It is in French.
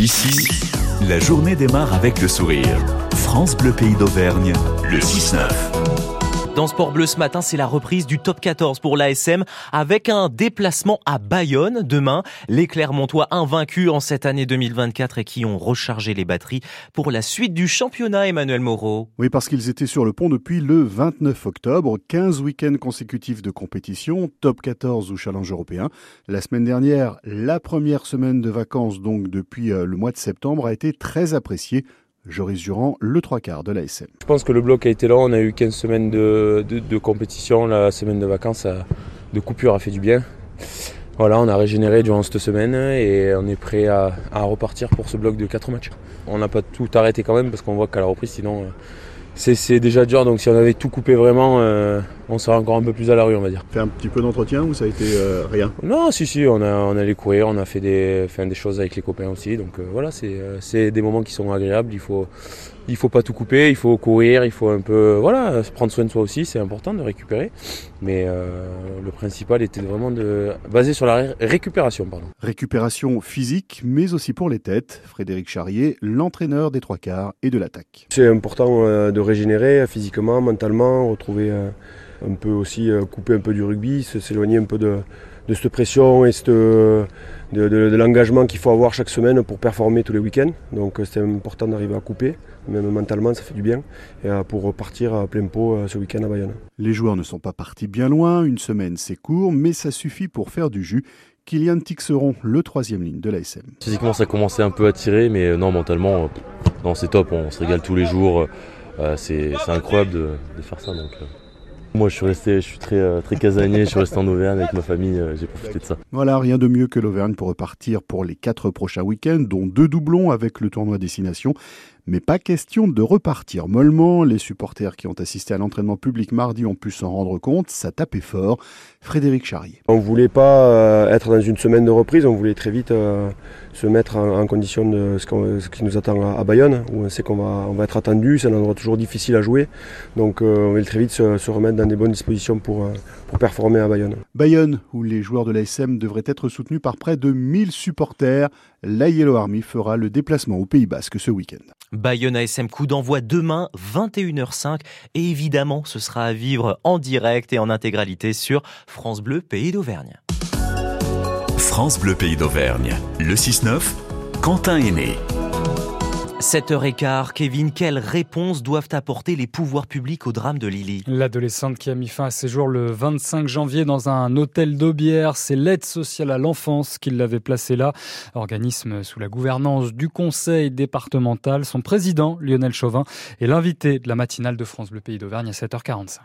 Ici, la journée démarre avec le sourire. France Bleu Pays d'Auvergne, le 6-9. Dans Sport Bleu ce matin, c'est la reprise du top 14 pour l'ASM avec un déplacement à Bayonne demain. Les Clermontois invaincus en cette année 2024 et qui ont rechargé les batteries pour la suite du championnat, Emmanuel Moreau. Oui, parce qu'ils étaient sur le pont depuis le 29 octobre. 15 week-ends consécutifs de compétition, top 14 ou challenge européen. La semaine dernière, la première semaine de vacances, donc depuis euh, le mois de septembre, a été très appréciée Joris Durand, le trois quarts de l'ASM. Je pense que le bloc a été long, on a eu 15 semaines de, compétition, la semaine de vacances de coupure a fait du bien. Voilà, on a régénéré durant cette semaine et on est prêt à, à repartir pour ce bloc de 4 matchs. On n'a pas tout arrêté quand même parce qu'on voit qu'à la reprise sinon euh, c'est déjà dur. Donc si on avait tout coupé vraiment, euh, on serait encore un peu plus à la rue, on va dire. Fait un petit peu d'entretien ou ça a été euh, rien? Non, si, si, on, a, on allait courir, on a fait des, fait des choses avec les copains aussi. Donc euh, voilà, c'est des moments qui sont agréables. Il faut, il faut pas tout couper, il faut courir, il faut un peu voilà, prendre soin de soi aussi, c'est important de récupérer. Mais le principal était vraiment de basé sur la récupération. Pardon. Récupération physique, mais aussi pour les têtes. Frédéric Charrier, l'entraîneur des trois quarts et de l'attaque. C'est important euh, de régénérer physiquement, mentalement, retrouver euh, un peu aussi, couper un peu du rugby, s'éloigner un peu de, de cette pression et de, de, l'engagement qu'il faut avoir chaque semaine pour performer tous les week-ends. Donc c'est important d'arriver à couper, même mentalement ça fait du bien, et pour repartir à plein pot euh, ce week-end à Bayonne. Les joueurs ne sont pas partis bien loin, une semaine c'est court, mais ça suffit pour faire du jus. Kylian Tixeron, le troisième ligne de l'ASM. Physiquement ça commençait un peu à tirer, mais euh, non mentalement, euh, non, c'est top, on se régale tous les jours, c'est incroyable de, faire ça. Donc, moi, je suis resté, je suis très, euh, très casanier, je suis resté en Auvergne avec ma famille, euh, j'ai profité de ça. Voilà, rien de mieux que l'Auvergne pour repartir pour les quatre prochains week-ends, dont deux doublons avec le tournoi destination. Mais pas question de repartir mollement. Les supporters qui ont assisté à l'entraînement public mardi ont pu s'en rendre compte. Ça tapait fort. Frédéric Charrier. On ne voulait pas euh, être dans une semaine de reprise. On voulait très vite euh, se mettre en, condition de ce, qui nous attend à, Bayonne, où on sait qu'on va, on va être attendu. C'est un endroit toujours difficile à jouer. Donc euh, on voulait très vite se, remettre dans des bonnes dispositions pour, pour performer à Bayonne. Bayonne, où les joueurs de l'ASM devraient être soutenus par près de 1000 supporters. La Yellow Army fera le déplacement au Pays Basque ce week-end. Bayonne ASM coup d'envoi demain 21h05 et évidemment ce sera à vivre en direct et en intégralité sur France Bleu Pays d'Auvergne. France Bleu Pays d'Auvergne, le 6-9, Quentin est né. 7h15, Kevin, quelles réponses doivent apporter les pouvoirs publics au drame de Lily? L'adolescente qui a mis fin à ses jours le 25 janvier dans un hôtel d'Aubière, c'est l'aide sociale à l'enfance qui l'avait placée là, organisme sous la gouvernance du conseil départemental. Son président, Lionel Chauvin, est l'invité de la matinale de France Bleu Pays d'Auvergne à 7h45.